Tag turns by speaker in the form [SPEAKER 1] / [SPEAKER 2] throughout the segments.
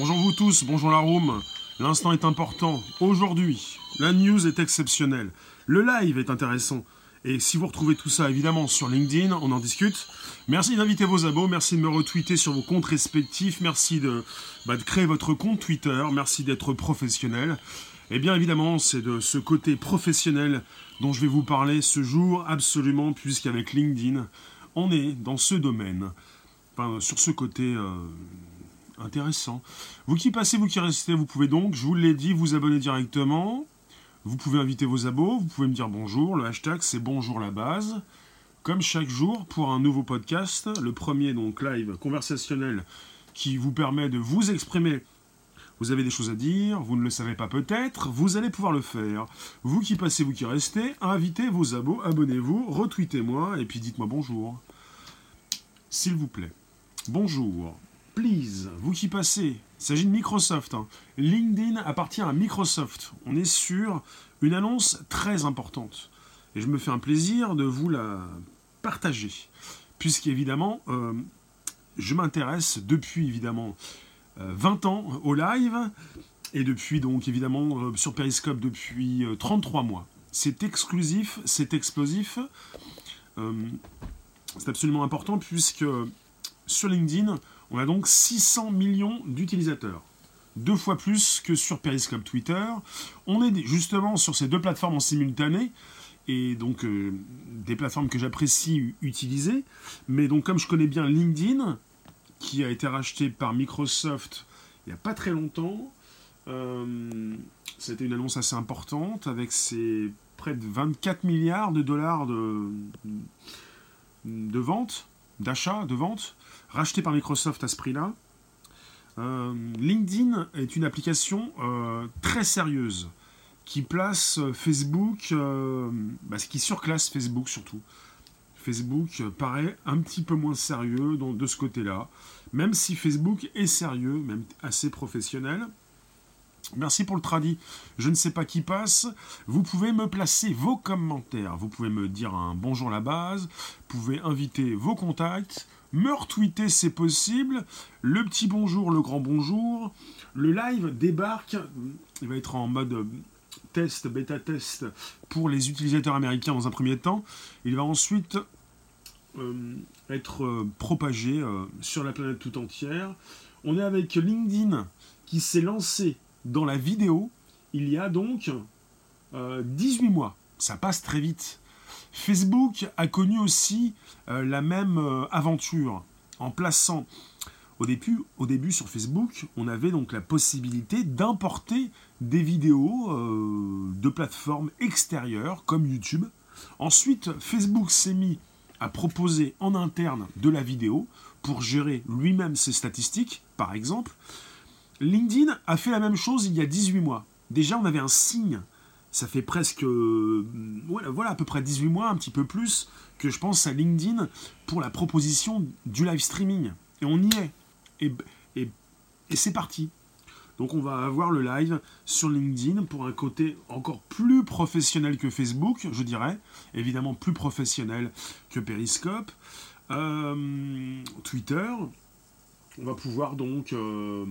[SPEAKER 1] Bonjour vous tous, bonjour la room. L'instant est important. Aujourd'hui, la news est exceptionnelle. Le live est intéressant. Et si vous retrouvez tout ça évidemment sur LinkedIn, on en discute. Merci d'inviter vos abos, merci de me retweeter sur vos comptes respectifs, merci de, bah, créer votre compte Twitter, merci d'être professionnel. Et bien évidemment, c'est de ce côté professionnel dont je vais vous parler ce jour absolument, puisqu'avec LinkedIn, on est dans ce domaine, enfin, sur ce côté euh, intéressant. Vous qui passez, vous qui restez, vous pouvez donc, je vous l'ai dit, vous abonner directement. Vous pouvez inviter vos abos, vous pouvez me dire bonjour. Le hashtag c'est bonjour la base. Comme chaque jour pour un nouveau podcast, le premier donc live conversationnel qui vous permet de vous exprimer. Vous avez des choses à dire, vous ne le savez pas peut-être, vous allez pouvoir le faire. Vous qui passez, vous qui restez, invitez vos abos, abonnez-vous, retweetez-moi et puis dites-moi bonjour. S'il vous plaît. Bonjour. Please, vous qui passez, il s'agit de Microsoft. hein. LinkedIn appartient à Microsoft. On est sur une annonce très importante. Et je me fais un plaisir de vous la partager. Puisqu'évidemment, euh, je m'intéresse depuis évidemment euh, 20 ans au live. Et depuis donc évidemment euh, sur Periscope depuis euh, 33 mois. C'est exclusif, c'est explosif. Euh, c'est absolument important puisque sur LinkedIn, on a donc 600 millions d'utilisateurs. Deux fois plus que sur Periscope Twitter. On est justement sur ces deux plateformes en simultané. Et donc euh, des plateformes que j'apprécie utiliser. Mais donc comme je connais bien LinkedIn, qui a été racheté par Microsoft il n'y a pas très longtemps, euh, c'était une annonce assez importante avec ses près de 24 milliards de dollars de, de vente, d'achat, de vente, racheté par Microsoft à ce prix-là. Euh, LinkedIn est une application euh, très sérieuse qui place Facebook, euh, bah, qui surclasse Facebook surtout. Facebook paraît un petit peu moins sérieux de ce côté-là, même si Facebook est sérieux, même assez professionnel. Merci pour le tradit. Je ne sais pas qui passe. Vous pouvez me placer vos commentaires. Vous pouvez me dire un bonjour à la base. Vous pouvez inviter vos contacts. Me retweeter, c'est possible. Le petit bonjour, le grand bonjour. Le live débarque. Il va être en mode euh, test, bêta test pour les utilisateurs américains dans un premier temps. Il va ensuite euh, être euh, propagé sur la planète tout entière. On est avec LinkedIn qui s'est lancé dans la vidéo il y a donc euh, 18 mois. Ça passe très vite. Facebook a connu aussi euh, la même euh, aventure en plaçant au début, sur Facebook, on avait donc la possibilité d'importer des vidéos euh, de plateformes extérieures comme YouTube. Ensuite, Facebook s'est mis à proposer en interne de la vidéo pour gérer lui-même ses statistiques, par exemple. LinkedIn a fait la même chose il y a 18 mois. Déjà, on avait un signe. Ça fait presque, euh, voilà, à peu près 18 mois, un petit peu plus, que je pense à LinkedIn pour la proposition du live streaming. Et on y est. Et, c'est parti. Donc on va avoir le live sur LinkedIn pour un côté encore plus professionnel que Facebook, je dirais. Évidemment plus professionnel que Periscope. Euh, Twitter. On va pouvoir donc euh,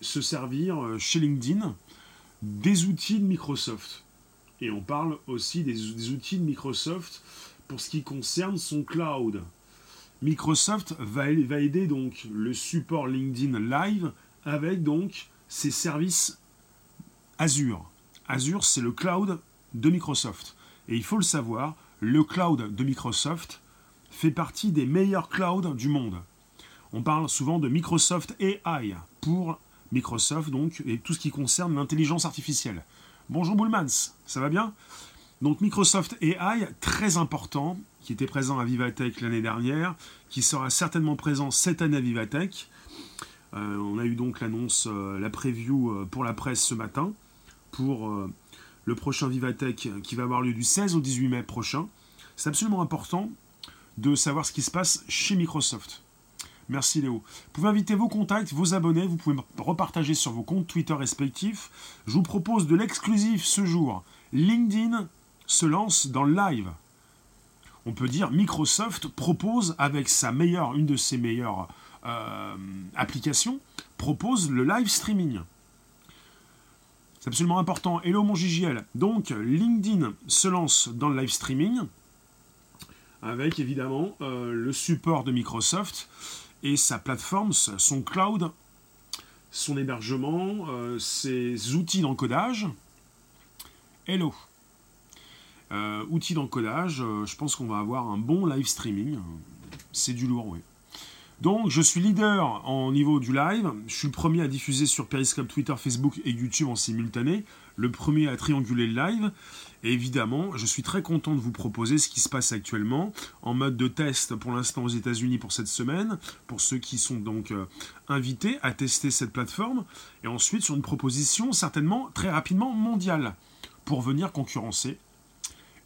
[SPEAKER 1] se servir chez LinkedIn des outils de Microsoft. Et on parle aussi des, outils de Microsoft pour ce qui concerne son cloud. Microsoft va, va aider donc le support LinkedIn Live avec donc ses services Azure. Azure, c'est le cloud de Microsoft. Et il faut le savoir, le cloud de Microsoft fait partie des meilleurs clouds du monde. On parle souvent de Microsoft AI pour Microsoft donc et tout ce qui concerne l'intelligence artificielle. Bonjour Boulmans, ça va bien? Donc Microsoft AI, très important, qui était présent à Vivatech l'année dernière, qui sera certainement présent cette année à Vivatech. Euh, on a eu donc l'annonce, euh, la preview euh, pour la presse ce matin, pour le prochain Vivatech qui va avoir lieu du 16 au 18 mai prochain. C'est absolument important de savoir ce qui se passe chez Microsoft. Merci Léo. Vous pouvez inviter vos contacts, vos abonnés, vous pouvez me repartager sur vos comptes Twitter respectifs. Je vous propose de l'exclusif ce jour. LinkedIn se lance dans le live. On peut dire Microsoft propose avec sa meilleure, une de ses meilleures applications proposent le live streaming. C'est absolument important. Hello mon JJL. Donc LinkedIn se lance dans le live streaming avec évidemment le support de Microsoft et sa plateforme, son cloud, son hébergement, ses outils d'encodage. Hello. Euh, outils d'encodage, euh, je pense qu'on va avoir un bon live streaming. C'est du lourd, oui. Donc, je suis leader en niveau du live. Je suis le premier à diffuser sur Periscope, Twitter, Facebook et YouTube en simultané. Le premier à trianguler le live. Et évidemment, je suis très content de vous proposer ce qui se passe actuellement en mode de test pour l'instant aux États-Unis pour cette semaine. Pour ceux qui sont donc euh, invités à tester cette plateforme. Et ensuite, sur une proposition certainement très rapidement mondiale pour venir concurrencer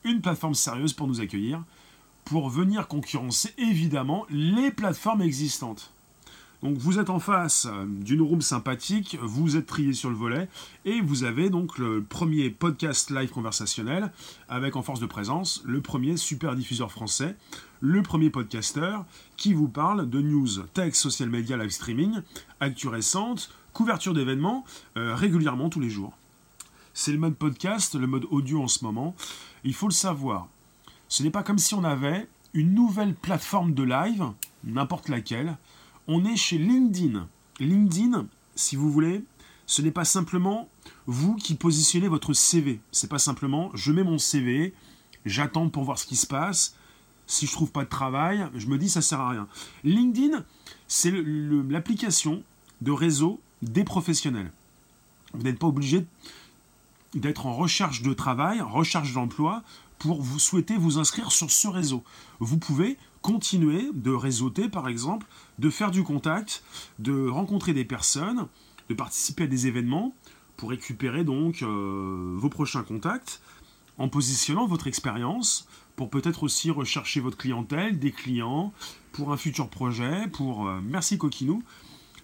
[SPEAKER 1] une plateforme sérieuse pour nous accueillir, pour venir concurrencer évidemment les plateformes existantes. Donc vous êtes en face d'une room sympathique, vous êtes trié sur le volet, et vous avez donc le premier podcast live conversationnel, avec en force de présence le premier super diffuseur français, le premier podcasteur, qui vous parle de news, texte, social media, live streaming, actu récente, couverture d'événements, euh, régulièrement tous les jours. C'est le mode podcast, le mode audio en ce moment. Il faut le savoir. Ce n'est pas comme si on avait une nouvelle plateforme de live, n'importe laquelle. On est chez LinkedIn. LinkedIn, si vous voulez, ce n'est pas simplement vous qui positionnez votre CV. C'est pas simplement je mets mon CV, j'attends pour voir ce qui se passe. Si je trouve pas de travail, je me dis ça sert à rien. LinkedIn, c'est l'application de réseau des professionnels. Vous n'êtes pas obligé d'être en recherche de travail, recherche d'emploi, pour vous souhaiter vous inscrire sur ce réseau. Vous pouvez continuer de réseauter, par exemple, de faire du contact, de rencontrer des personnes, de participer à des événements pour récupérer donc euh, vos prochains contacts en positionnant votre expérience pour peut-être aussi rechercher votre clientèle, des clients, pour un futur projet, pour... Euh, merci Coquinou.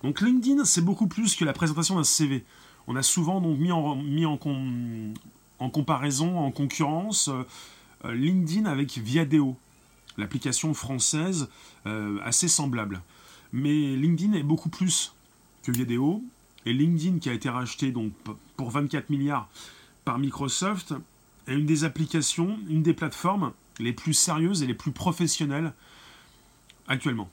[SPEAKER 1] Donc LinkedIn, c'est beaucoup plus que la présentation d'un CV on a souvent donc mis en, mis en, en comparaison, en concurrence, euh, LinkedIn avec Viadeo, l'application française euh, assez semblable. Mais LinkedIn est beaucoup plus que Viadeo, et LinkedIn qui a été racheté donc pour 24 milliards par Microsoft est une des applications, une des plateformes les plus sérieuses et les plus professionnelles actuellement.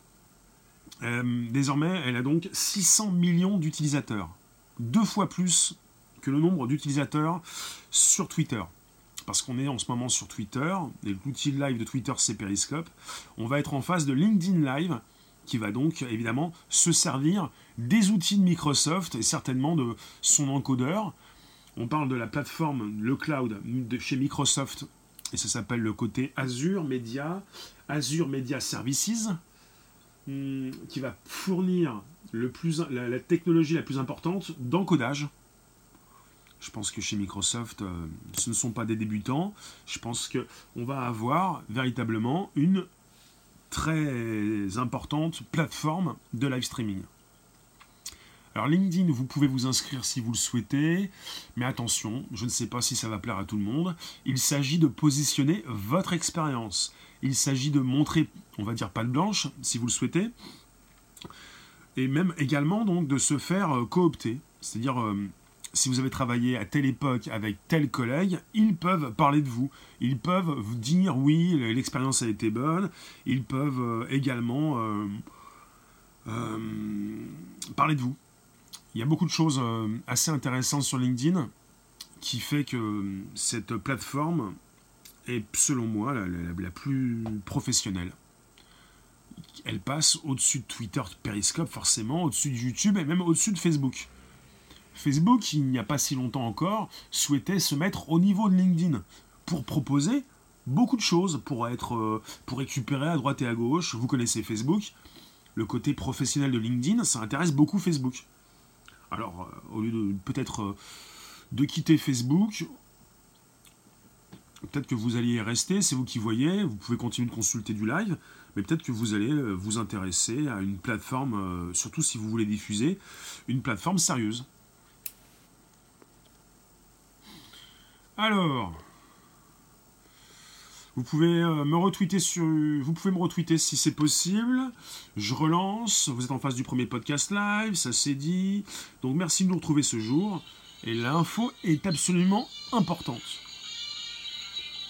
[SPEAKER 1] Euh, désormais, elle a donc 600 millions d'utilisateurs deux fois plus que le nombre d'utilisateurs sur Twitter. Parce qu'on est en ce moment sur Twitter, et l'outil live de Twitter c'est Periscope, on va être en face de LinkedIn Live, qui va donc évidemment se servir des outils de Microsoft et certainement de son encodeur. On parle de la plateforme, le cloud chez Microsoft, et ça s'appelle le côté Azure Media, Azure Media Services, hmm, qui va fournir la, technologie la plus importante d'encodage. Je pense que chez Microsoft, euh, ce ne sont pas des débutants. Je pense qu'on va avoir véritablement une très importante plateforme de live streaming. Alors LinkedIn, vous pouvez vous inscrire si vous le souhaitez, mais attention, je ne sais pas si ça va plaire à tout le monde. Il s'agit de positionner votre expérience. Il s'agit de montrer, on va dire pas de blanche, si vous le souhaitez, et même également donc de se faire euh, coopter. C'est-à-dire, euh, si vous avez travaillé à telle époque avec tel collègue, ils peuvent parler de vous. Ils peuvent vous dire oui, l'expérience a été bonne. Ils peuvent euh, également parler de vous. Il y a beaucoup de choses assez intéressantes sur LinkedIn qui fait que cette plateforme est, selon moi, la plus professionnelle elle passe au-dessus de Twitter, Periscope forcément, au-dessus de YouTube et même au-dessus de Facebook. Facebook, il n'y a pas si longtemps encore, souhaitait se mettre au niveau de LinkedIn pour proposer beaucoup de choses, pour, être, euh, pour récupérer à droite et à gauche. Vous connaissez Facebook. Le côté professionnel de LinkedIn, ça intéresse beaucoup Facebook. Alors, euh, au lieu de peut-être euh, de quitter Facebook, peut-être que vous alliez rester, c'est vous qui voyez, vous pouvez continuer de consulter du live, mais peut-être que vous allez vous intéresser à une plateforme, surtout si vous voulez diffuser, une plateforme sérieuse. Alors, Vous pouvez euh, me retweeter sur, vous pouvez me retweeter si c'est possible. Je relance. Vous êtes en face du premier podcast live, ça c'est dit. Donc merci de nous retrouver ce jour. Et l'info est absolument importante.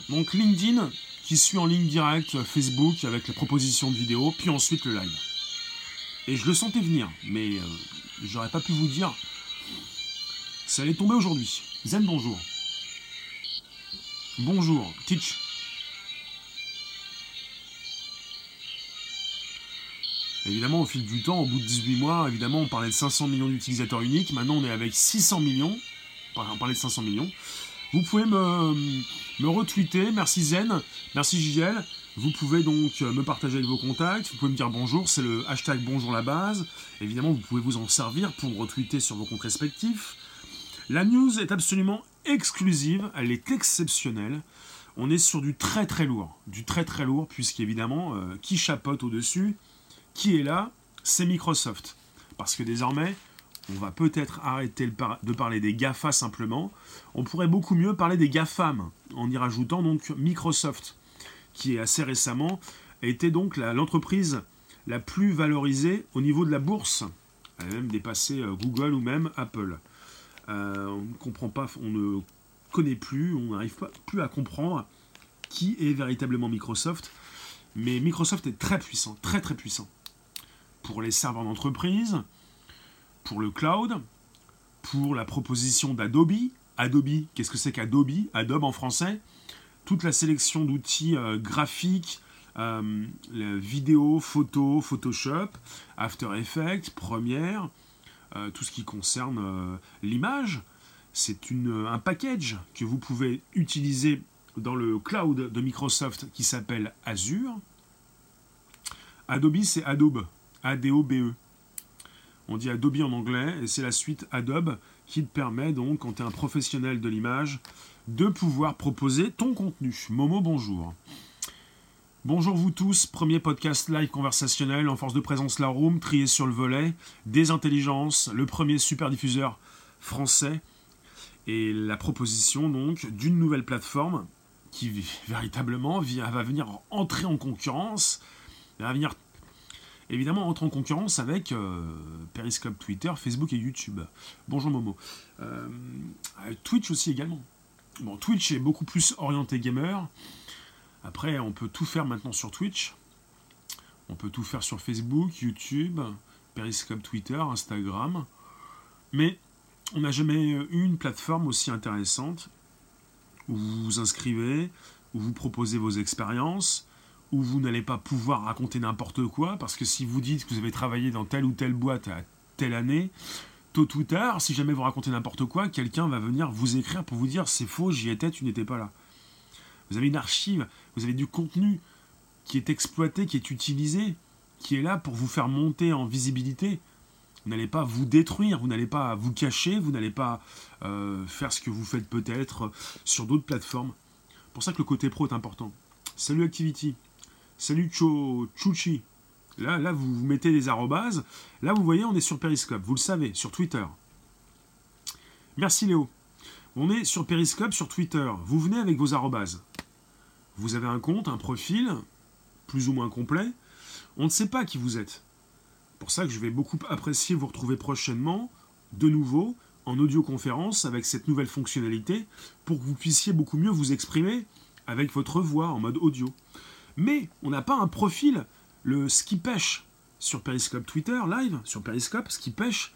[SPEAKER 1] Donc LinkedIn qui suit en ligne directe Facebook avec la proposition de vidéo, puis ensuite le live. Et je le sentais venir, mais euh, j'aurais pas pu vous dire. Ça allait tomber aujourd'hui. Zen, bonjour. Bonjour, Teach. Évidemment, au fil du temps, au bout de 18 mois, évidemment, on parlait de 500 millions d'utilisateurs uniques. Maintenant, on est avec 600 millions. On parlait de 500 millions. Vous pouvez me, retweeter. Merci Zen. Merci JGL. Vous pouvez donc me partager avec vos contacts. Vous pouvez me dire bonjour. C'est le hashtag bonjour la base. Évidemment, vous pouvez vous en servir pour retweeter sur vos comptes respectifs. La news est absolument exclusive. Elle est exceptionnelle. On est sur du très très lourd. Du très très lourd, puisqu'évidemment, euh, qui chapote au-dessus? Qui est là? C'est Microsoft. Parce que désormais, on va peut-être arrêter de parler des GAFA simplement. On pourrait beaucoup mieux parler des GAFAM, en y rajoutant donc Microsoft, qui est assez récemment été donc l'entreprise la, plus valorisée au niveau de la bourse. Elle a même dépassé euh, Google ou même Apple. Euh, on ne comprend pas, on ne connaît plus, on n'arrive pas plus à comprendre qui est véritablement Microsoft. Mais Microsoft est très puissant, très très puissant pour les serveurs d'entreprise, pour le cloud, pour la proposition d'Adobe. Adobe, qu'est-ce que c'est qu'Adobe? Adobe en français. Toute la sélection d'outils euh, graphiques, euh, vidéo, photo, Photoshop, After Effects, Premiere, euh, tout ce qui concerne l'image. C'est un package que vous pouvez utiliser dans le cloud de Microsoft qui s'appelle Azure. Adobe, c'est Adobe. A-D-O-B-E. On dit Adobe en anglais, et c'est la suite Adobe qui te permet donc, quand tu es un professionnel de l'image, de pouvoir proposer ton contenu. Momo, bonjour. Bonjour vous tous, premier podcast live conversationnel en force de présence La Room, trié sur le volet, des intelligences, le premier super diffuseur français, et la proposition donc d'une nouvelle plateforme qui véritablement va venir entrer en concurrence, va venir évidemment entre en concurrence avec euh, Periscope, Twitter, Facebook et YouTube. Bonjour Momo. Euh, Twitch aussi également. Bon, Twitch est beaucoup plus orienté gamer. Après, on peut tout faire maintenant sur Twitch. On peut tout faire sur Facebook, YouTube, Periscope, Twitter, Instagram. Mais on n'a jamais eu une plateforme aussi intéressante où vous vous inscrivez, où vous proposez vos expériences, où vous n'allez pas pouvoir raconter n'importe quoi, parce que si vous dites que vous avez travaillé dans telle ou telle boîte à telle année, tôt ou tard, si jamais vous racontez n'importe quoi, quelqu'un va venir vous écrire pour vous dire c'est faux, j'y étais, tu n'étais pas là. Vous avez une archive, vous avez du contenu qui est exploité, qui est utilisé, qui est là pour vous faire monter en visibilité. Vous n'allez pas vous détruire, vous n'allez pas vous cacher, vous n'allez pas euh, faire ce que vous faites peut-être sur d'autres plateformes. C'est pour ça que le côté pro est important. Salut Activity. Salut Chuchi. Là, là, vous, vous mettez des arrobases. Là, vous voyez, on est sur Periscope. Vous le savez, sur Twitter. Merci Léo. On est sur Periscope, sur Twitter. Vous venez avec vos arrobases. Vous avez un compte, un profil, plus ou moins complet. On ne sait pas qui vous êtes. Pour ça que je vais beaucoup apprécier vous retrouver prochainement, de nouveau, en audioconférence avec cette nouvelle fonctionnalité, pour que vous puissiez beaucoup mieux vous exprimer avec votre voix en mode audio. Mais on n'a pas un profil, le ski pêche sur Periscope Twitter, live, sur Periscope, ce qui pêche,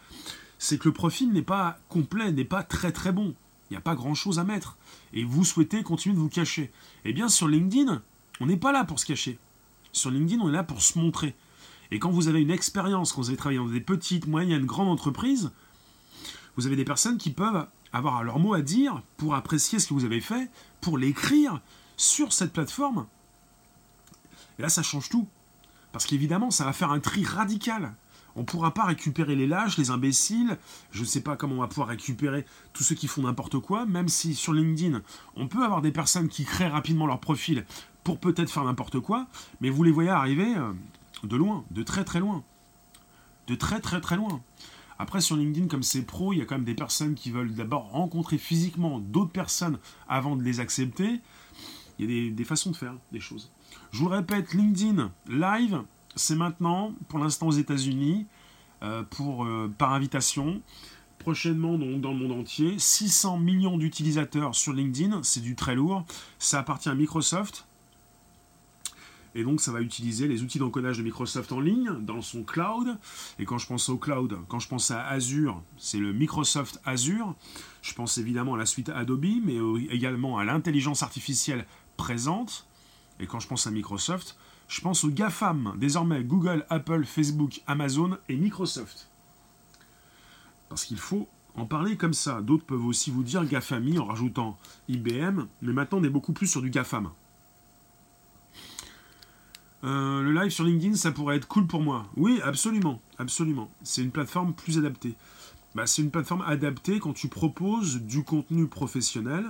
[SPEAKER 1] c'est que le profil n'est pas complet, n'est pas très très bon. Il n'y a pas grand chose à mettre. Et vous souhaitez continuer de vous cacher. Eh bien, sur LinkedIn, on n'est pas là pour se cacher. Sur LinkedIn, on est là pour se montrer. Et quand vous avez une expérience, quand vous avez travaillé dans des petites, moyennes, grandes entreprises, vous avez des personnes qui peuvent avoir leur mot à dire pour apprécier ce que vous avez fait, pour l'écrire sur cette plateforme et là, ça change tout. Parce qu'évidemment, ça va faire un tri radical. On ne pourra pas récupérer les lâches, les imbéciles. Je ne sais pas comment on va pouvoir récupérer tous ceux qui font n'importe quoi, même si sur LinkedIn, on peut avoir des personnes qui créent rapidement leur profil pour peut-être faire n'importe quoi, mais vous les voyez arriver euh, de loin, de très très loin. De très très très loin. Après, sur LinkedIn, comme c'est pro, il y a quand même des personnes qui veulent d'abord rencontrer physiquement d'autres personnes avant de les accepter. Il y a des, façons de faire des choses. Je vous répète, LinkedIn Live, c'est maintenant, pour l'instant aux États-Unis, euh, euh, par invitation. Prochainement, donc, dans le monde entier, 600 millions d'utilisateurs sur LinkedIn, c'est du très lourd. Ça appartient à Microsoft. Et donc, ça va utiliser les outils d'encodage de Microsoft en ligne dans son cloud. Et quand je pense au cloud, quand je pense à Azure, c'est le Microsoft Azure. Je pense évidemment à la suite Adobe, mais également à l'intelligence artificielle présente. Et quand je pense à Microsoft, je pense aux GAFAM, désormais Google, Apple, Facebook, Amazon et Microsoft. Parce qu'il faut en parler comme ça. D'autres peuvent aussi vous dire GAFAMI en rajoutant IBM, mais maintenant on est beaucoup plus sur du GAFAM. Euh, le live sur LinkedIn, ça pourrait être cool pour moi. Oui, absolument, absolument. C'est une plateforme plus adaptée. Bah, c'est une plateforme adaptée quand tu proposes du contenu professionnel.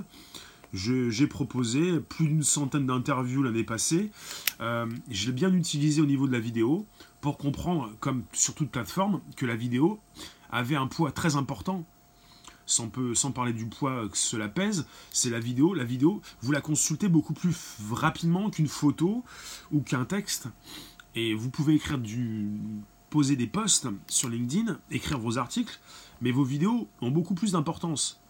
[SPEAKER 1] J'ai proposé plus d'une centaine d'interviews l'année passée. Euh, je l'ai bien utilisé au niveau de la vidéo pour comprendre, comme sur toute plateforme, que la vidéo avait un poids très important. Sans, sans parler du poids que cela pèse, c'est la vidéo. La vidéo, vous la consultez beaucoup plus rapidement qu'une photo ou qu'un texte. Et vous pouvez écrire du, poser des posts sur LinkedIn, écrire vos articles, mais vos vidéos ont beaucoup plus d'importance.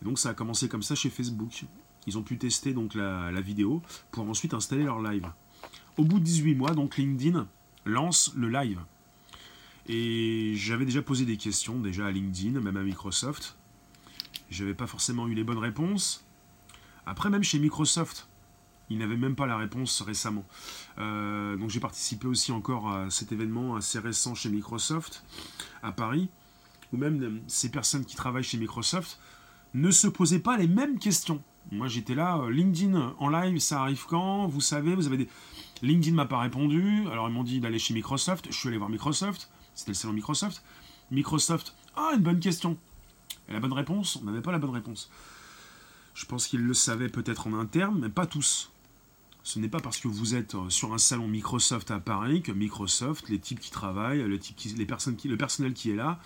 [SPEAKER 1] Et donc ça a commencé comme ça chez Facebook. Ils ont pu tester donc la, vidéo pour ensuite installer leur live. Au bout de 18 mois, donc LinkedIn lance le live. Et j'avais déjà posé des questions déjà à LinkedIn, même à Microsoft. J'avais pas forcément eu les bonnes réponses. Après, même chez Microsoft, ils n'avaient même pas la réponse récemment. Euh, donc j'ai participé aussi encore à cet événement assez récent chez Microsoft à Paris, où même ces personnes qui travaillent chez Microsoft ne se posaient pas les mêmes questions. Moi j'étais là, euh, LinkedIn en live, ça arrive quand Vous savez, vous avez des... LinkedIn m'a pas répondu, alors ils m'ont dit d'aller chez Microsoft, je suis allé voir Microsoft, c'était le salon Microsoft. Microsoft, ah une bonne question. Et la bonne réponse, on n'avait pas la bonne réponse. Je pense qu'ils le savaient peut-être en interne, mais pas tous. Ce n'est pas parce que vous êtes euh, sur un salon Microsoft à Paris que Microsoft, les types qui travaillent, le personnel qui est là,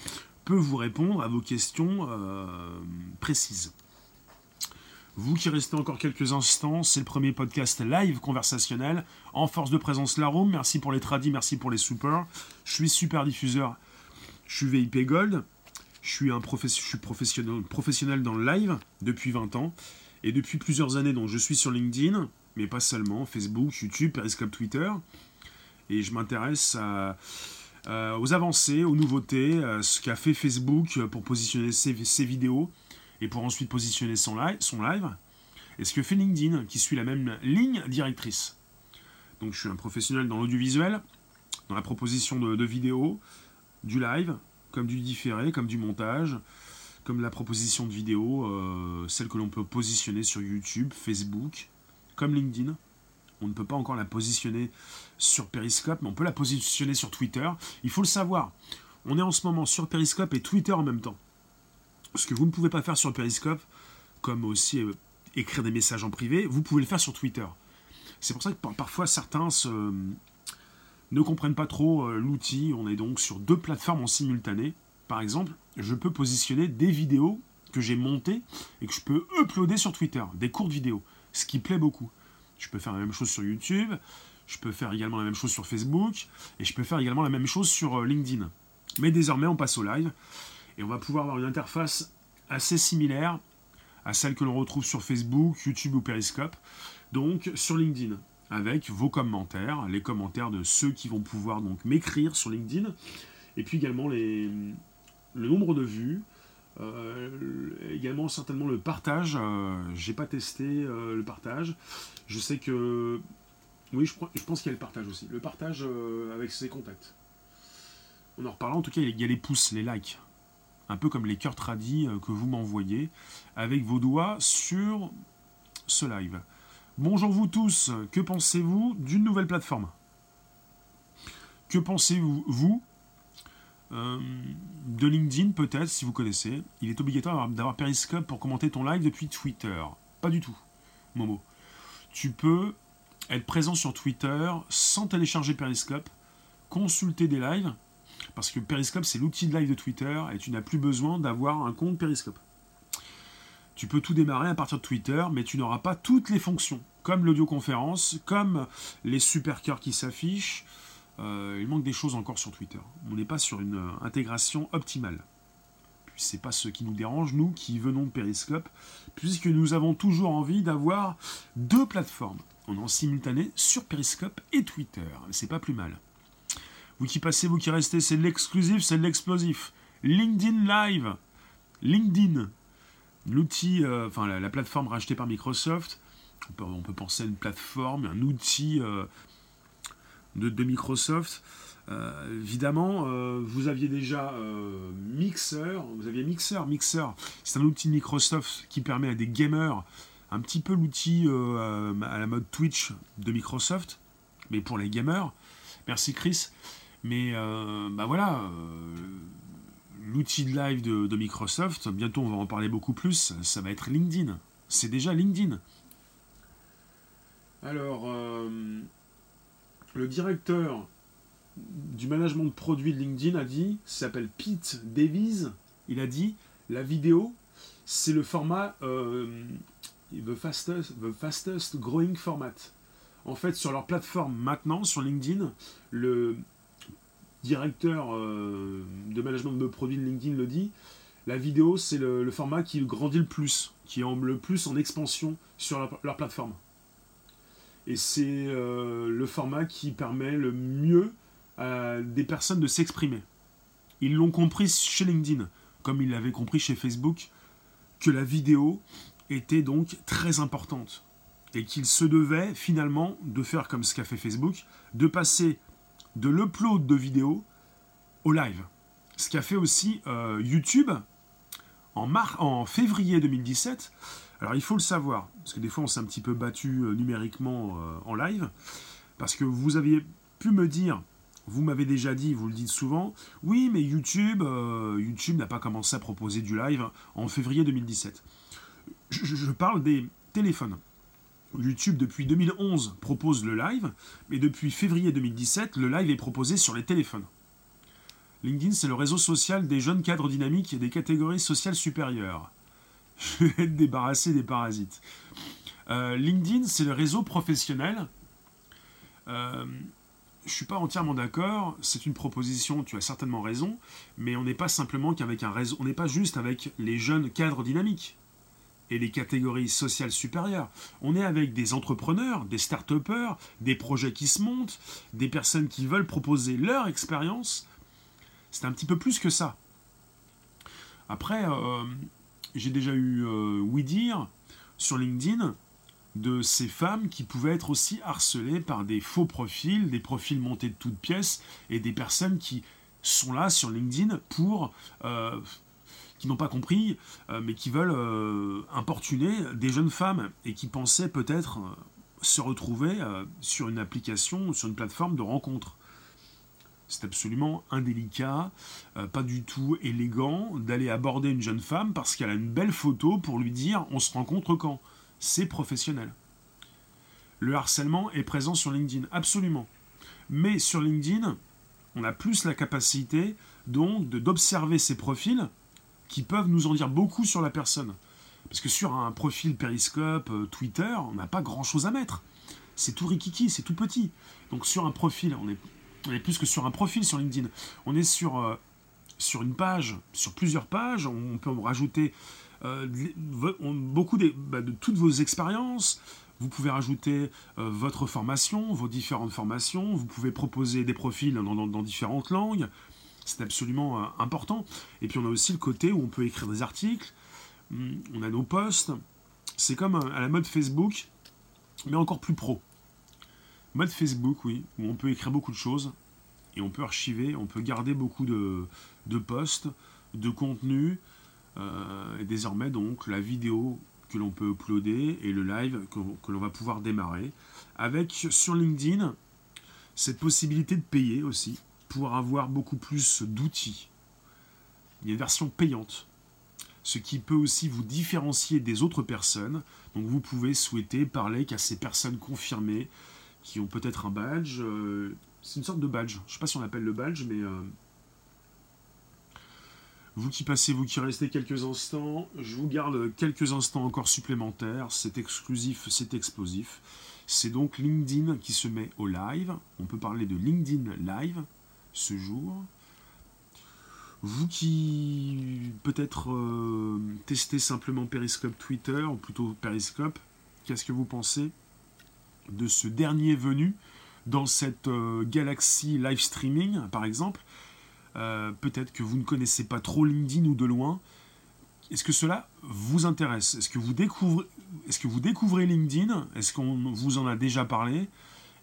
[SPEAKER 1] peut vous répondre à vos questions euh, précises. Vous qui restez encore quelques instants, c'est le premier podcast live conversationnel en force de présence la room. Merci pour les tradis, merci pour les super. Je suis super diffuseur, je suis VIP Gold, je suis un professionnel, professionnel dans le live depuis 20 ans et depuis plusieurs années donc je suis sur LinkedIn, mais pas seulement, Facebook, YouTube, Periscope, Twitter. Et je m'intéresse aux avancées, aux nouveautés, à ce qu'a fait Facebook pour positionner ses, vidéos et pour ensuite positionner son live, son live. Et ce que fait LinkedIn, qui suit la même ligne directrice. Donc je suis un professionnel dans l'audiovisuel, dans la proposition de, vidéos, du live, comme du différé, comme du montage, comme la proposition de vidéos, euh, celle que l'on peut positionner sur YouTube, Facebook, comme LinkedIn. On ne peut pas encore la positionner sur Periscope, mais on peut la positionner sur Twitter. Il faut le savoir. On est en ce moment sur Periscope et Twitter en même temps. Ce que vous ne pouvez pas faire sur Periscope, comme aussi euh, écrire des messages en privé, vous pouvez le faire sur Twitter. C'est pour ça que parfois certains ne comprennent pas trop euh, l'outil. On est donc sur deux plateformes en simultané. Par exemple, je peux positionner des vidéos que j'ai montées et que je peux uploader sur Twitter, des courtes vidéos ce qui plaît beaucoup. Je peux faire la même chose sur YouTube, je peux faire également la même chose sur Facebook, et je peux faire également la même chose sur euh, LinkedIn. Mais désormais, on passe au live, et on va pouvoir avoir une interface assez similaire à celle que l'on retrouve sur Facebook, YouTube ou Periscope, donc sur LinkedIn, avec vos commentaires, les commentaires de ceux qui vont pouvoir donc m'écrire sur LinkedIn, et puis également le nombre de vues, euh, également certainement le partage. Euh, j'ai pas testé euh, le partage. Je sais que oui, je, pense qu'il y a le partage aussi. Le partage avec ses contacts. On en reparlera. En tout cas, il y a les pouces, les likes. Un peu comme les cœurs tradis que vous m'envoyez avec vos doigts sur ce live. Bonjour vous tous. Que pensez-vous d'une nouvelle plateforme? Que pensez-vous vous euh, de LinkedIn, peut-être, si vous connaissez? Il est obligatoire d'avoir Periscope pour commenter ton live depuis Twitter. Pas du tout, Momo. Tu peux être présent sur Twitter sans télécharger Periscope, consulter des lives, parce que Periscope, c'est l'outil de live de Twitter, et tu n'as plus besoin d'avoir un compte Periscope. Tu peux tout démarrer à partir de Twitter, mais tu n'auras pas toutes les fonctions. comme l'audioconférence, comme les super cœurs qui s'affichent. Euh, il manque des choses encore sur Twitter. On n'est pas sur une euh, intégration optimale. C'est pas ce qui nous dérange, nous qui venons de Periscope, puisque nous avons toujours envie d'avoir deux plateformes. En simultané sur Periscope et Twitter. C'est pas plus mal. Vous qui passez, vous qui restez, c'est de l'exclusif, c'est de l'explosif. LinkedIn Live. LinkedIn. L'outil, euh, enfin la, plateforme rachetée par Microsoft. On peut, penser à une plateforme, un outil de, Microsoft. Euh, évidemment, euh, vous aviez déjà euh, Mixer, vous aviez Mixer, Mixer, c'est un outil Microsoft qui permet à des gamers, un petit peu l'outil à la mode Twitch de Microsoft, mais pour les gamers. Merci Chris. Mais bah voilà, l'outil de live de, Microsoft, bientôt on va en parler beaucoup plus, ça va être LinkedIn. C'est déjà LinkedIn. Alors, le directeur du management de produits de LinkedIn a dit, s'appelle Pete Davies, il a dit, la vidéo, c'est le format euh, the, fastest, the fastest growing format. En fait, sur leur plateforme maintenant, sur LinkedIn, le directeur euh, de management de produits de LinkedIn le dit, la vidéo, c'est le, format qui grandit le plus, qui est le plus en expansion sur leur plateforme. Et c'est euh, le format qui permet le mieux à des personnes de s'exprimer. Ils l'ont compris chez LinkedIn, comme ils l'avaient compris chez Facebook, que la vidéo était donc très importante. Et qu'il se devait finalement de faire comme ce qu'a fait Facebook, de passer de l'upload de vidéos au live. Ce qu'a fait aussi euh, YouTube en, en février 2017 alors il faut le savoir, parce que des fois on s'est un petit peu battu euh, numériquement euh, en live, parce que vous aviez pu me dire, vous m'avez déjà dit, vous le dites souvent, oui mais YouTube, euh, YouTube n'a pas commencé à proposer du live en février 2017. Je, parle des téléphones. YouTube depuis 2011 propose le live, mais depuis février 2017, le live est proposé sur les téléphones. LinkedIn, c'est le réseau social des jeunes cadres dynamiques et des catégories sociales supérieures. je vais être débarrassé des parasites. Euh, LinkedIn, c'est le réseau professionnel. Euh, je ne suis pas entièrement d'accord. C'est une proposition, tu as certainement raison, mais on n'est pas simplement qu'avec un. On n'est pas juste avec les jeunes cadres dynamiques et les catégories sociales supérieures. On est avec des entrepreneurs, des start-upers, des projets qui se montent, des personnes qui veulent proposer leur expérience. C'est un petit peu plus que ça. Après, euh, j'ai déjà eu euh, dire sur LinkedIn de ces femmes qui pouvaient être aussi harcelées par des faux profils, des profils montés de toutes pièces, et des personnes qui sont là sur LinkedIn pour... Euh, qui n'ont pas compris, euh, mais qui veulent importuner des jeunes femmes et qui pensaient peut-être se retrouver sur une application, sur une plateforme de rencontre. C'est absolument indélicat, euh, pas du tout élégant d'aller aborder une jeune femme parce qu'elle a une belle photo pour lui dire on se rencontre quand? C'est professionnel. Le harcèlement est présent sur LinkedIn, absolument. Mais sur LinkedIn, on a plus la capacité donc d'observer ces profils qui peuvent nous en dire beaucoup sur la personne. Parce que sur un profil Periscope, euh, Twitter, on n'a pas grand-chose à mettre. C'est tout rikiki, c'est tout petit. Donc sur un profil, on est plus que sur un profil sur LinkedIn. On est sur, euh, sur une page, sur plusieurs pages. On peut rajouter euh, beaucoup bah, de toutes vos expériences. Vous pouvez rajouter euh, votre formation, vos différentes formations. Vous pouvez proposer des profils dans, différentes langues. C'est absolument important. Et puis on a aussi le côté où on peut écrire des articles. Hum, on a nos posts. C'est comme à la mode Facebook, mais encore plus pro. Mode Facebook, oui, où on peut écrire beaucoup de choses et on peut archiver, on peut garder beaucoup de, de posts, de contenu, euh, et désormais donc la vidéo que l'on peut uploader et le live que, l'on va pouvoir démarrer, avec sur LinkedIn cette possibilité de payer aussi pour avoir beaucoup plus d'outils. Il y a une version payante, ce qui peut aussi vous différencier des autres personnes. Donc vous pouvez souhaiter parler qu'à ces personnes confirmées, qui ont peut-être un badge. Euh, c'est une sorte de badge. Je ne sais pas si on l'appelle le badge, mais euh, Vous qui passez, vous qui restez quelques instants, je vous garde quelques instants encore supplémentaires. C'est exclusif, c'est explosif. C'est donc LinkedIn qui se met au live. On peut parler de LinkedIn Live ce jour. Vous qui peut-être euh, testez simplement Periscope Twitter, ou plutôt Periscope, qu'est-ce que vous pensez de ce dernier venu dans cette euh, galaxie live streaming, par exemple? Peut-être que vous ne connaissez pas trop LinkedIn ou de loin. Est-ce que cela vous intéresse? Est-ce que vous découvrez, est-ce que vous découvrez LinkedIn? Est-ce qu'on vous en a déjà parlé?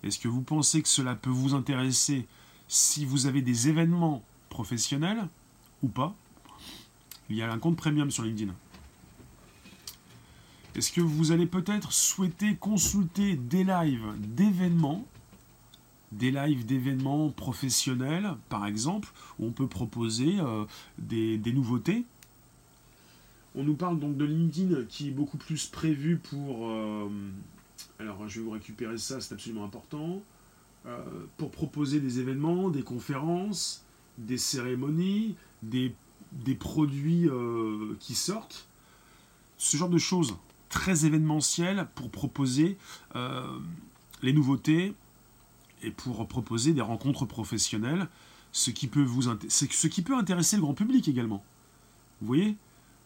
[SPEAKER 1] Est-ce que vous pensez que cela peut vous intéresser si vous avez des événements professionnels ou pas, il y a un compte premium sur LinkedIn. Est-ce que vous allez peut-être souhaiter consulter des lives d'événements, des lives d'événements professionnels, par exemple, où on peut proposer euh, des, nouveautés On nous parle donc de LinkedIn qui est beaucoup plus prévu pour... Euh, alors, je vais vous récupérer ça, c'est absolument important. Euh, pour proposer des événements, des conférences, des cérémonies, des, produits qui sortent, ce genre de choses très événementielles pour proposer les nouveautés et pour proposer des rencontres professionnelles, ce qui peut intéresser le grand public également. Vous voyez?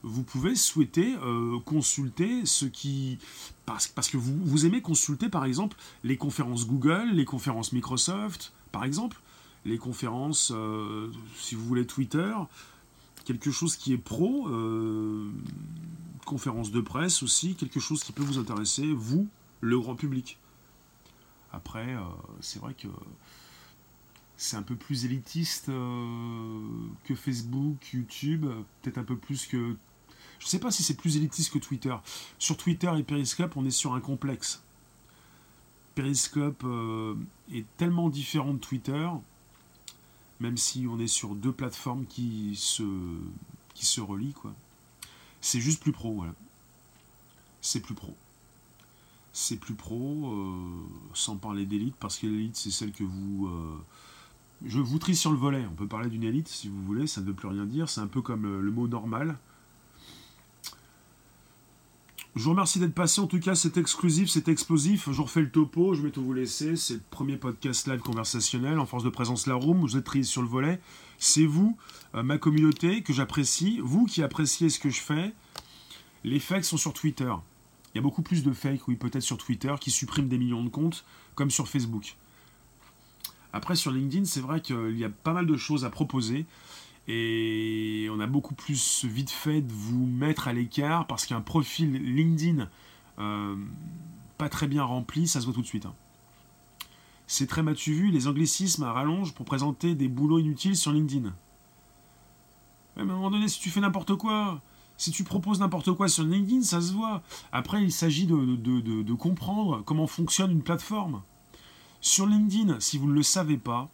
[SPEAKER 1] Vous pouvez souhaiter euh, consulter ce qui... Parce, parce que vous, vous, aimez consulter par exemple les conférences Google, les conférences Microsoft, par exemple, les conférences, euh, si vous voulez, Twitter, quelque chose qui est pro, euh, conférence de presse aussi, quelque chose qui peut vous intéresser, vous, le grand public. Après, euh, c'est vrai que c'est un peu plus élitiste que Facebook, YouTube, peut-être un peu plus que... Je ne sais pas si c'est plus élitiste que Twitter. Sur Twitter et Periscope, on est sur un complexe. Periscope est tellement différent de Twitter même si on est sur deux plateformes qui se, qui se relient, quoi. C'est juste plus pro, voilà. C'est plus pro. C'est plus pro, euh, sans parler d'élite, parce que l'élite, c'est celle que vous... Euh, je vous trie sur le volet. On peut parler d'une élite, si vous voulez, ça ne veut plus rien dire. C'est un peu comme le mot normal. Je vous remercie d'être passé. En tout cas, c'est exclusif, c'est explosif. Je refais le topo. Je vais tout vous laisser. C'est le premier podcast live conversationnel en force de présence La Room. Vous êtes pris sur le volet. C'est vous, euh, ma communauté, que j'apprécie. Vous qui appréciez ce que je fais. Les fakes sont sur Twitter. Il y a beaucoup plus de fakes, oui, peut-être sur Twitter, qui suppriment des millions de comptes, comme sur Facebook. Après, sur LinkedIn, c'est vrai qu'il y a pas mal de choses à proposer. Et on a beaucoup plus vite fait de vous mettre à l'écart parce qu'un profil LinkedIn euh, pas très bien rempli, ça se voit tout de suite. Hein. C'est très matu vu, les anglicismes à rallonge pour présenter des boulots inutiles sur LinkedIn. Mais à un moment donné, si tu fais n'importe quoi, si tu proposes n'importe quoi sur LinkedIn, ça se voit. Après, il s'agit de, de, comprendre comment fonctionne une plateforme. Sur LinkedIn, si vous ne le savez pas,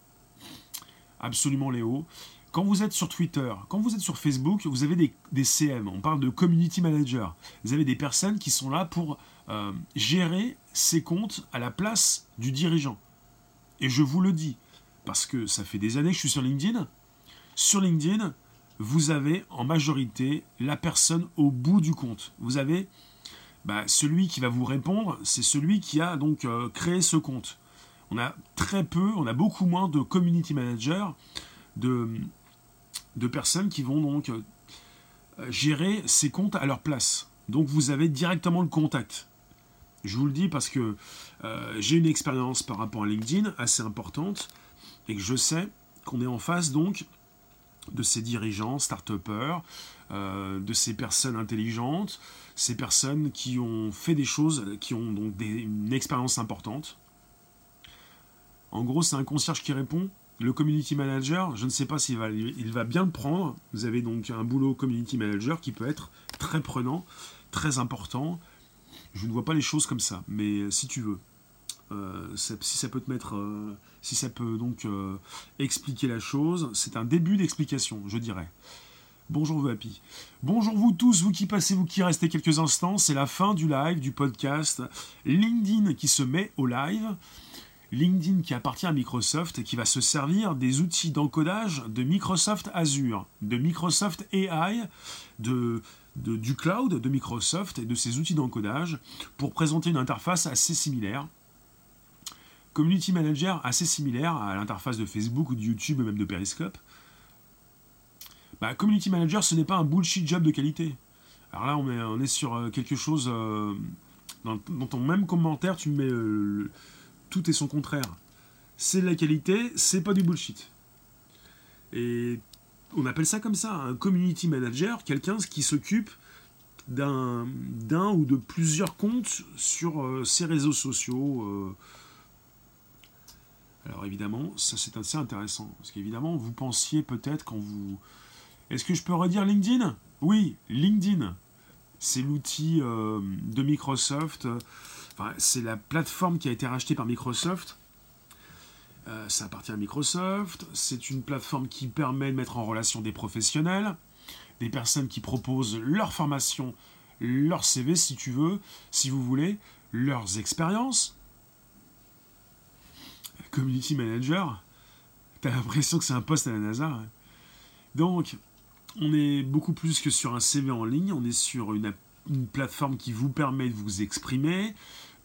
[SPEAKER 1] absolument Léo, quand vous êtes sur Twitter, quand vous êtes sur Facebook, vous avez des, CM, on parle de community manager. Vous avez des personnes qui sont là pour euh, gérer ces comptes à la place du dirigeant. Et je vous le dis, parce que ça fait des années que je suis sur LinkedIn. Sur LinkedIn, vous avez en majorité la personne au bout du compte. Vous avez bah, celui qui va vous répondre, c'est celui qui a donc euh, créé ce compte. On a très peu, on a beaucoup moins de community managers, de, personnes qui vont donc euh, gérer ces comptes à leur place. Donc vous avez directement le contact. Je vous le dis parce que euh, j'ai une expérience par rapport à LinkedIn assez importante et que je sais qu'on est en face donc de ces dirigeants, start-upers, euh, de ces personnes intelligentes, ces personnes qui ont fait des choses, qui ont donc une expérience importante. En gros, c'est un concierge qui répond le community manager, je ne sais pas s'il va, il va bien le prendre. Vous avez donc un boulot community manager qui peut être très prenant, très important. Je ne vois pas les choses comme ça, mais si tu veux, euh, si ça peut te mettre, euh, si ça peut donc euh, expliquer la chose, c'est un début d'explication, je dirais. Bonjour vous happy. Bonjour vous tous, vous qui passez, vous qui restez quelques instants, c'est la fin du live, du podcast LinkedIn qui se met au live. LinkedIn qui appartient à Microsoft et qui va se servir des outils d'encodage de Microsoft Azure, de Microsoft AI, de, du cloud de Microsoft et de ses outils d'encodage pour présenter une interface assez similaire. Community Manager assez similaire à l'interface de Facebook ou de YouTube même de Periscope. Bah, Community Manager, ce n'est pas un bullshit job de qualité. Alors là, on est, on est sur euh, quelque chose. Euh, dans, ton même commentaire, tu mets euh, tout et son contraire. C'est de la qualité, c'est pas du bullshit. Et on appelle ça comme ça, un community manager, quelqu'un qui s'occupe d'un ou de plusieurs comptes sur ses réseaux sociaux. Alors évidemment, ça c'est assez intéressant. Parce qu'évidemment, vous pensiez peut-être quand vous... Est-ce que je peux redire LinkedIn? Oui, LinkedIn. C'est l'outil euh, de Microsoft. c'est la plateforme qui a été rachetée par Microsoft. Euh, ça appartient à Microsoft. C'est une plateforme qui permet de mettre en relation des professionnels, des personnes qui proposent leur formation, leur CV si tu veux, si vous voulez, leurs expériences. Community manager, t'as l'impression que c'est un poste à la NASA. Donc, on est beaucoup plus que sur un CV en ligne, on est sur une, plateforme qui vous permet de vous exprimer,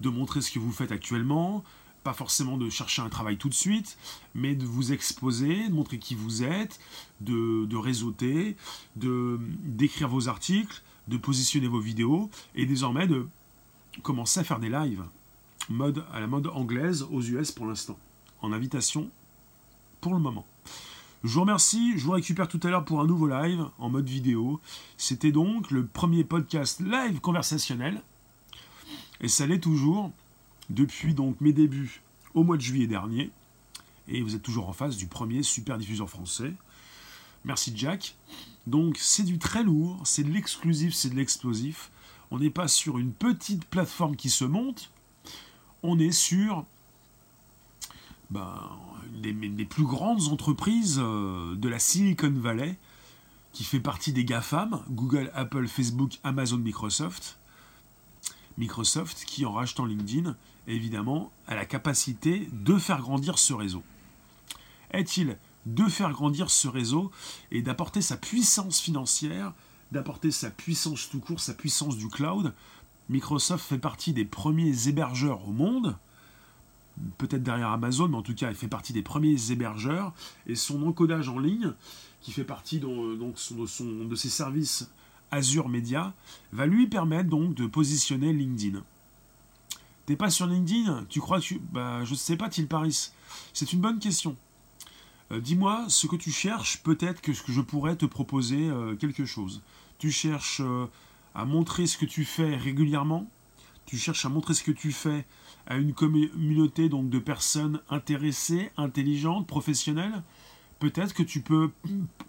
[SPEAKER 1] de montrer ce que vous faites actuellement, pas forcément de chercher un travail tout de suite, mais de vous exposer, de montrer qui vous êtes, de, de réseauter, de d'écrire vos articles, de positionner vos vidéos, et désormais de commencer à faire des lives, mode à la mode anglaise aux US pour l'instant, en invitation pour le moment. Je vous remercie, je vous récupère tout à l'heure pour un nouveau live en mode vidéo. C'était donc le premier podcast live conversationnel. Et ça l'est toujours depuis donc mes débuts au mois de juillet dernier. Et vous êtes toujours en face du premier super diffuseur français. Merci Jack. Donc c'est du très lourd, c'est de l'exclusif, c'est de l'explosif. On n'est pas sur une petite plateforme qui se monte, on est sur ben, des, plus grandes entreprises euh, de la Silicon Valley, qui fait partie des GAFAM, Google, Apple, Facebook, Amazon, Microsoft. Microsoft qui, en rachetant LinkedIn, évidemment, a la capacité de faire grandir ce réseau. Est-il de faire grandir ce réseau et d'apporter sa puissance financière, d'apporter sa puissance tout court, sa puissance du cloud? Microsoft fait partie des premiers hébergeurs au monde, peut-être derrière Amazon, mais en tout cas, il fait partie des premiers hébergeurs. Et son encodage en ligne, qui fait partie donc, de, ses services Azure Media, va lui permettre donc de positionner LinkedIn. T'es pas sur LinkedIn? Tu crois que. Bah, je sais pas, Til Paris. C'est une bonne question. Euh, dis-moi ce que tu cherches, peut-être que je pourrais te proposer euh, quelque chose. Tu cherches euh, à montrer ce que tu fais régulièrement? Tu cherches à montrer ce que tu fais à une communauté donc de personnes intéressées, intelligentes, professionnelles, peut-être que tu peux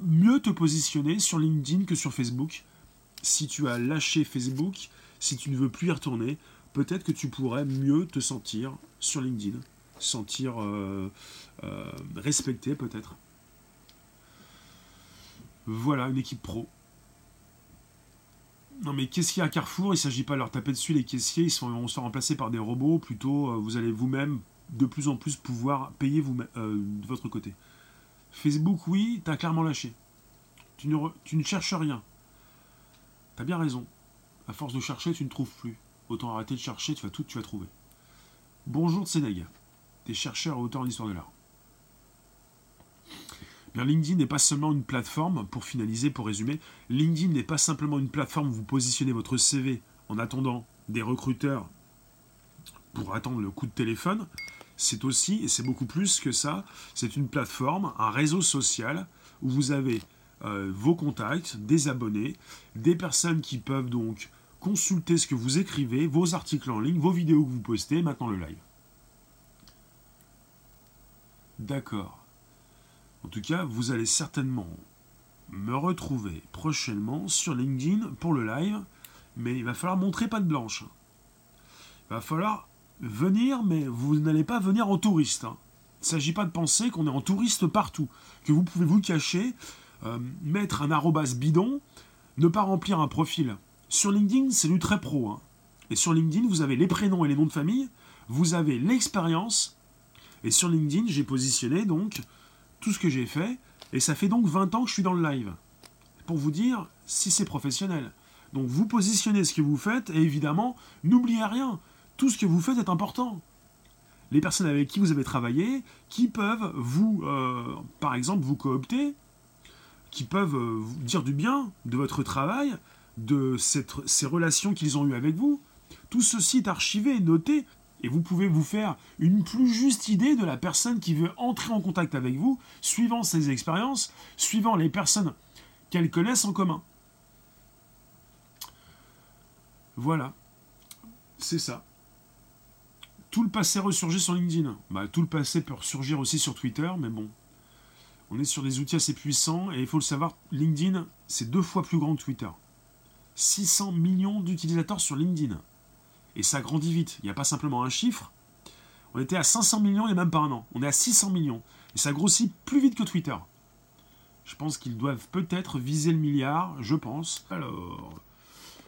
[SPEAKER 1] mieux te positionner sur LinkedIn que sur Facebook. Si tu as lâché Facebook, si tu ne veux plus y retourner, peut-être que tu pourrais mieux te sentir sur LinkedIn, sentir euh, euh, respecté peut-être. Voilà, une équipe pro. Non mais qu'est-ce qu'il y a à Carrefour Il ne s'agit pas de leur taper dessus les caissiers, ils sont, vont se remplacer par des robots, plutôt euh, vous allez vous-même de plus en plus pouvoir payer euh, de votre côté. Facebook, oui, t'as clairement lâché. Tu ne, cherches rien. T'as bien raison. À force de chercher, tu ne trouves plus. Autant arrêter de chercher, tu vas tout, tu vas trouver. Bonjour Sénégal. T'es chercheur et auteur en histoire de l'art. LinkedIn n'est pas seulement une plateforme, pour finaliser, pour résumer, LinkedIn n'est pas simplement une plateforme où vous positionnez votre CV en attendant des recruteurs pour attendre le coup de téléphone. C'est aussi, et c'est beaucoup plus que ça, c'est une plateforme, un réseau social où vous avez euh, vos contacts, des abonnés, des personnes qui peuvent donc consulter ce que vous écrivez, vos articles en ligne, vos vidéos que vous postez, maintenant le live. D'accord. En tout cas, vous allez certainement me retrouver prochainement sur LinkedIn pour le live, mais il va falloir montrer pas de blanche. Il va falloir venir, mais vous n'allez pas venir en touriste. Hein. Il ne s'agit pas de penser qu'on est en touriste partout, que vous pouvez vous cacher, euh, mettre un arrobas bidon, ne pas remplir un profil. Sur LinkedIn, c'est du très pro. Hein. Et sur LinkedIn, vous avez les prénoms et les noms de famille, vous avez l'expérience, Et sur LinkedIn, j'ai positionné donc tout ce que j'ai fait, et ça fait donc 20 ans que je suis dans le live. Pour vous dire si c'est professionnel. Donc vous positionnez ce que vous faites, et évidemment, n'oubliez rien, tout ce que vous faites est important. Les personnes avec qui vous avez travaillé, qui peuvent vous, euh, par exemple, vous coopter, qui peuvent euh, vous dire du bien de votre travail, de ces relations qu'ils ont eues avec vous. Tout ceci est archivé, noté, et vous pouvez vous faire une plus juste idée de la personne qui veut entrer en contact avec vous, suivant ses expériences, suivant les personnes qu'elles connaissent en commun. Voilà, c'est ça. Tout le passé ressurgit sur LinkedIn. Bah, tout le passé peut ressurgir aussi sur Twitter, mais bon. On est sur des outils assez puissants et il faut le savoir, LinkedIn, c'est deux fois plus grand que Twitter. 600 millions d'utilisateurs sur LinkedIn. Et ça grandit vite. Il n'y a pas simplement un chiffre. On était à 500 millions il n'y a même pas un an. On est à 600 millions. Et ça grossit plus vite que Twitter. Je pense qu'ils doivent peut-être viser le milliard, je pense. Alors,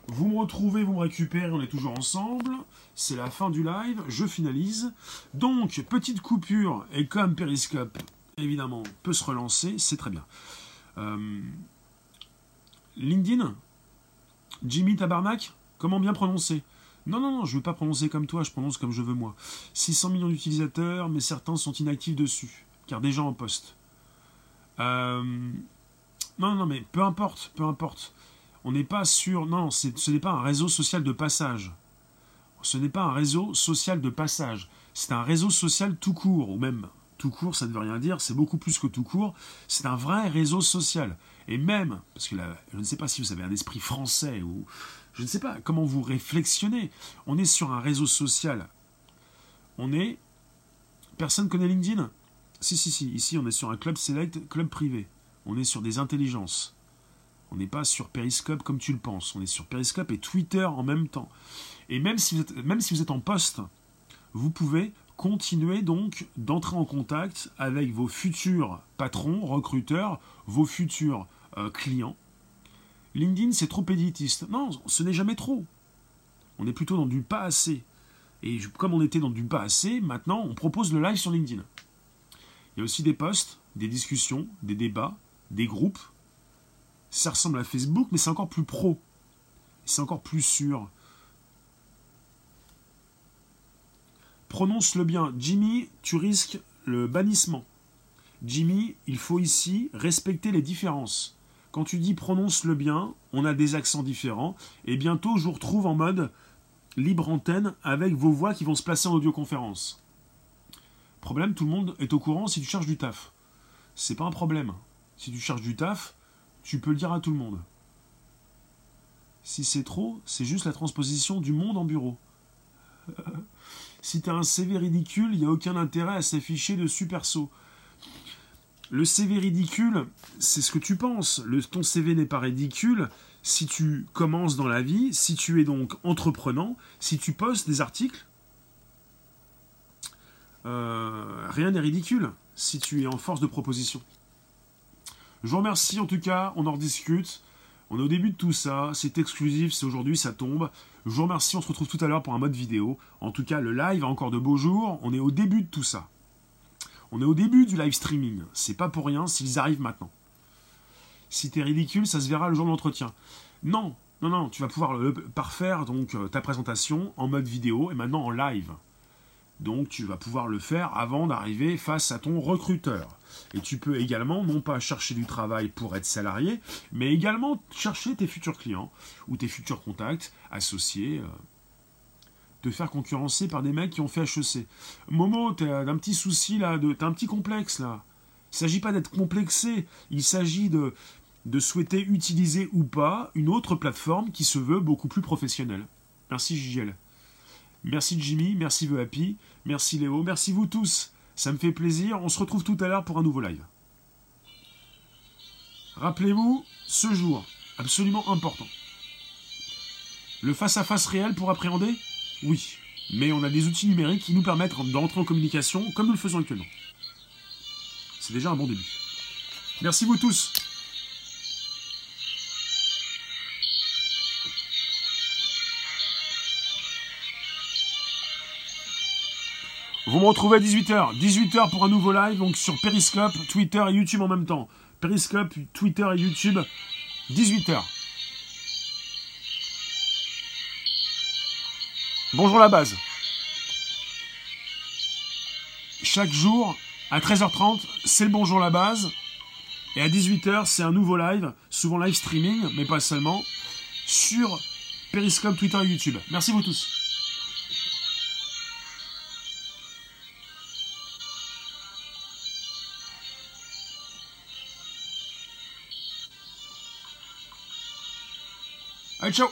[SPEAKER 1] vous me retrouvez, vous me récupérez, on est toujours ensemble. C'est la fin du live, je finalise. Donc, petite coupure, et comme Periscope, évidemment, peut se relancer, c'est très bien. Euh, LinkedIn? Jimmy Tabarnak? Comment bien prononcer? Non, non, non, je ne veux pas prononcer comme toi, je prononce comme je veux moi. 600 millions d'utilisateurs, mais certains sont inactifs dessus, car gens en poste. Euh, non, non, mais peu importe, peu importe. On n'est pas sur... Non, ce n'est pas un réseau social de passage. Ce n'est pas un réseau social de passage. C'est un réseau social tout court, ou même tout court, ça ne veut rien dire, c'est beaucoup plus que tout court. C'est un vrai réseau social. Et même, parce que là, je ne sais pas si vous avez un esprit français ou je ne sais pas comment vous réflexionnez. On est sur un réseau social. On est. Personne connaît LinkedIn? Si, si, si. Ici, on est sur un club select, club privé. On est sur des intelligences. On n'est pas sur Periscope comme tu le penses. On est sur Periscope et Twitter en même temps. Et même si vous êtes, même si vous êtes en poste, vous pouvez continuez donc d'entrer en contact avec vos futurs patrons, recruteurs, vos futurs euh, clients. LinkedIn, c'est trop éditiste. Non, ce n'est jamais trop. On est plutôt dans du pas assez. Et comme on était dans du pas assez, maintenant, on propose le live sur LinkedIn. Il y a aussi des posts, des discussions, des débats, des groupes. Ça ressemble à Facebook, mais c'est encore plus pro. C'est encore plus sûr. Prononce-le bien. Jimmy, tu risques le bannissement. Jimmy, il faut ici respecter les différences. Quand tu dis prononce-le bien, on a des accents différents. Et bientôt, je vous retrouve en mode libre antenne avec vos voix qui vont se placer en audioconférence. Problème, tout le monde est au courant si tu cherches du taf. C'est pas un problème. Si tu cherches du taf, tu peux le dire à tout le monde. Si c'est trop, c'est juste la transposition du monde en bureau. Si tu as un CV ridicule, il n'y a aucun intérêt à s'afficher de super saut. Le CV ridicule, c'est ce que tu penses. Ton CV n'est pas ridicule si tu commences dans la vie, si tu es donc entreprenant, si tu postes des articles. Euh, rien n'est ridicule si tu es en force de proposition. Je vous remercie en tout cas, on en rediscute. On est au début de tout ça, c'est exclusif, c'est aujourd'hui, ça tombe. Je vous remercie, on se retrouve tout à l'heure pour un mode vidéo. En tout cas, le live a encore de beaux jours, on est au début de tout ça. On est au début du live streaming, c'est pas pour rien s'ils arrivent maintenant. Si t'es ridicule, ça se verra le jour de l'entretien. Non, non, non, tu vas pouvoir parfaire donc euh, ta présentation en mode vidéo et maintenant en live. Donc tu vas pouvoir le faire avant d'arriver face à ton recruteur. Et tu peux également non pas chercher du travail pour être salarié, mais également chercher tes futurs clients ou tes futurs contacts, associés, euh, faire concurrencer par des mecs qui ont fait HEC. Momo, t'as un petit souci là, t'as un petit complexe là. Il ne s'agit pas d'être complexé, il s'agit de, de souhaiter utiliser ou pas une autre plateforme qui se veut beaucoup plus professionnelle. Merci JL. Merci Jimmy, merci The Happy, merci Léo, merci vous tous. Ça me fait plaisir. On se retrouve tout à l'heure pour un nouveau live. Rappelez-vous, ce jour, absolument important. Le face-à-face réel pour appréhender? Oui. Mais on a des outils numériques qui nous permettent d'entrer en communication comme nous le faisons actuellement. C'est déjà un bon début. Merci vous tous. Vous me retrouvez à 18h. 18h pour un nouveau live, donc sur Periscope, Twitter et YouTube en même temps. Periscope, Twitter et YouTube, 18h. Bonjour la base. Chaque jour, à 13h30, c'est le Bonjour la base. Et à 18h, c'est un nouveau live, souvent live streaming, mais pas seulement, sur Periscope, Twitter et YouTube. Merci vous tous. Allez, ciao